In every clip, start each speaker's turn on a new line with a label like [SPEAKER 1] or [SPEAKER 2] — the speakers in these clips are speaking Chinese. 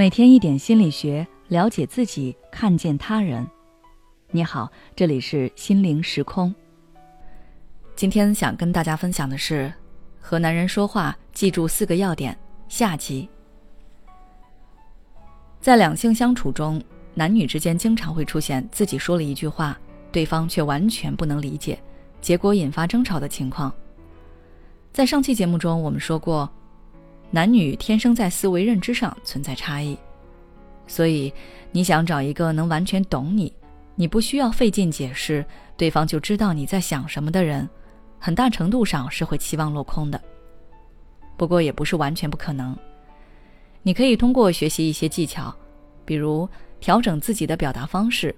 [SPEAKER 1] 每天一点心理学，了解自己，看见他人。你好，这里是心灵时空。今天想跟大家分享的是，和男人说话记住四个要点。下集，在两性相处中，男女之间经常会出现自己说了一句话，对方却完全不能理解，结果引发争吵的情况。在上期节目中，我们说过。男女天生在思维认知上存在差异，所以你想找一个能完全懂你，你不需要费劲解释，对方就知道你在想什么的人，很大程度上是会期望落空的。不过也不是完全不可能，你可以通过学习一些技巧，比如调整自己的表达方式，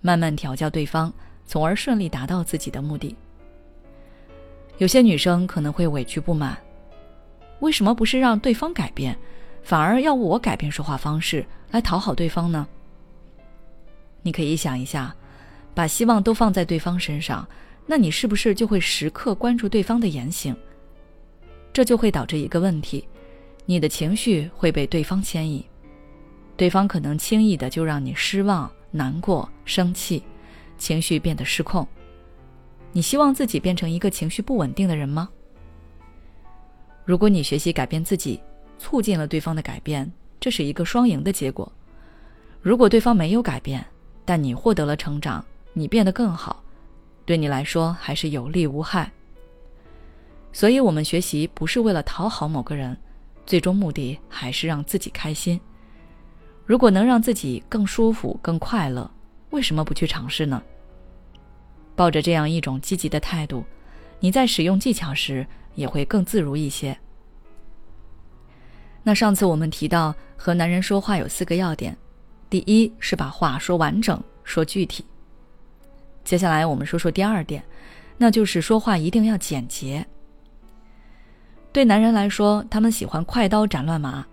[SPEAKER 1] 慢慢调教对方，从而顺利达到自己的目的。有些女生可能会委屈不满。为什么不是让对方改变，反而要我改变说话方式来讨好对方呢？你可以想一下，把希望都放在对方身上，那你是不是就会时刻关注对方的言行？这就会导致一个问题，你的情绪会被对方牵引，对方可能轻易的就让你失望、难过、生气，情绪变得失控。你希望自己变成一个情绪不稳定的人吗？如果你学习改变自己，促进了对方的改变，这是一个双赢的结果。如果对方没有改变，但你获得了成长，你变得更好，对你来说还是有利无害。所以，我们学习不是为了讨好某个人，最终目的还是让自己开心。如果能让自己更舒服、更快乐，为什么不去尝试呢？抱着这样一种积极的态度，你在使用技巧时。也会更自如一些。那上次我们提到和男人说话有四个要点，第一是把话说完整、说具体。接下来我们说说第二点，那就是说话一定要简洁。对男人来说，他们喜欢快刀斩乱麻。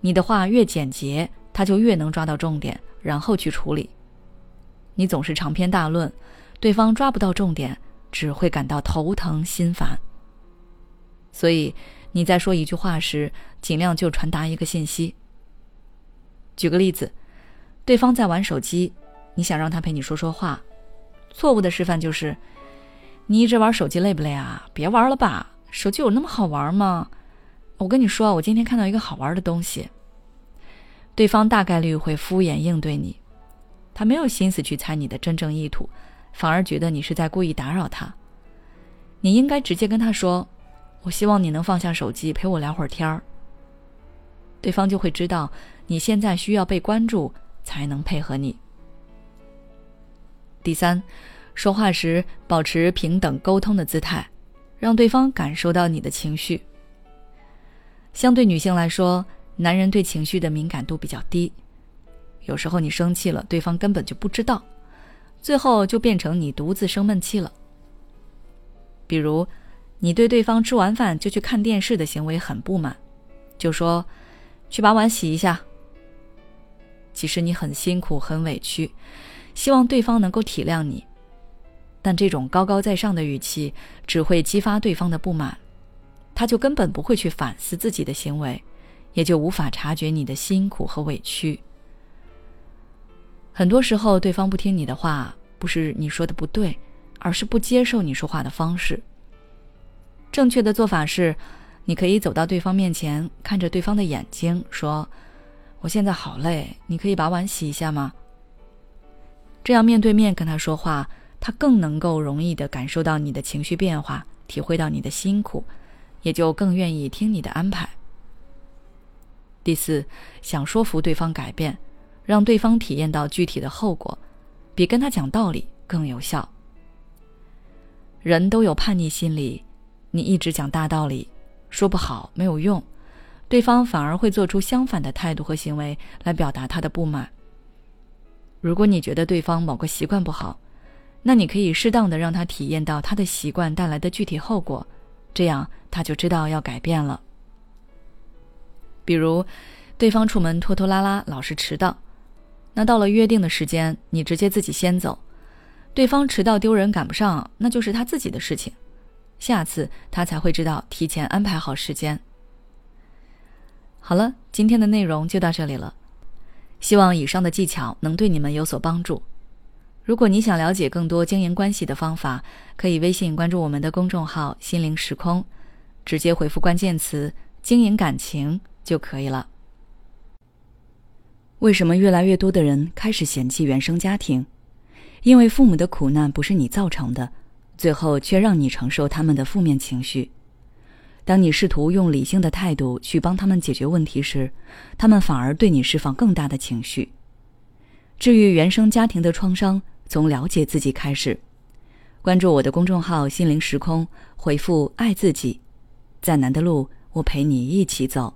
[SPEAKER 1] 你的话越简洁，他就越能抓到重点，然后去处理。你总是长篇大论，对方抓不到重点，只会感到头疼心烦。所以，你在说一句话时，尽量就传达一个信息。举个例子，对方在玩手机，你想让他陪你说说话，错误的示范就是：你一直玩手机累不累啊？别玩了吧，手机有那么好玩吗？我跟你说，我今天看到一个好玩的东西。对方大概率会敷衍应对你，他没有心思去猜你的真正意图，反而觉得你是在故意打扰他。你应该直接跟他说。我希望你能放下手机陪我聊会儿天儿。对方就会知道你现在需要被关注，才能配合你。第三，说话时保持平等沟通的姿态，让对方感受到你的情绪。相对女性来说，男人对情绪的敏感度比较低，有时候你生气了，对方根本就不知道，最后就变成你独自生闷气了。比如。你对对方吃完饭就去看电视的行为很不满，就说：“去把碗洗一下。”其实你很辛苦、很委屈，希望对方能够体谅你，但这种高高在上的语气只会激发对方的不满，他就根本不会去反思自己的行为，也就无法察觉你的辛苦和委屈。很多时候，对方不听你的话，不是你说的不对，而是不接受你说话的方式。正确的做法是，你可以走到对方面前，看着对方的眼睛，说：“我现在好累，你可以把碗洗一下吗？”这样面对面跟他说话，他更能够容易的感受到你的情绪变化，体会到你的辛苦，也就更愿意听你的安排。第四，想说服对方改变，让对方体验到具体的后果，比跟他讲道理更有效。人都有叛逆心理。你一直讲大道理，说不好没有用，对方反而会做出相反的态度和行为来表达他的不满。如果你觉得对方某个习惯不好，那你可以适当的让他体验到他的习惯带来的具体后果，这样他就知道要改变了。比如，对方出门拖拖拉拉，老是迟到，那到了约定的时间，你直接自己先走，对方迟到丢人赶不上，那就是他自己的事情。下次他才会知道提前安排好时间。好了，今天的内容就到这里了。希望以上的技巧能对你们有所帮助。如果你想了解更多经营关系的方法，可以微信关注我们的公众号“心灵时空”，直接回复关键词“经营感情”就可以了。
[SPEAKER 2] 为什么越来越多的人开始嫌弃原生家庭？因为父母的苦难不是你造成的，最后却让你承受他们的负面情绪。当你试图用理性的态度去帮他们解决问题时，他们反而对你释放更大的情绪。治愈原生家庭的创伤，从了解自己开始。关注我的公众号“心灵时空”，回复“爱自己”，再难的路，我陪你一起走。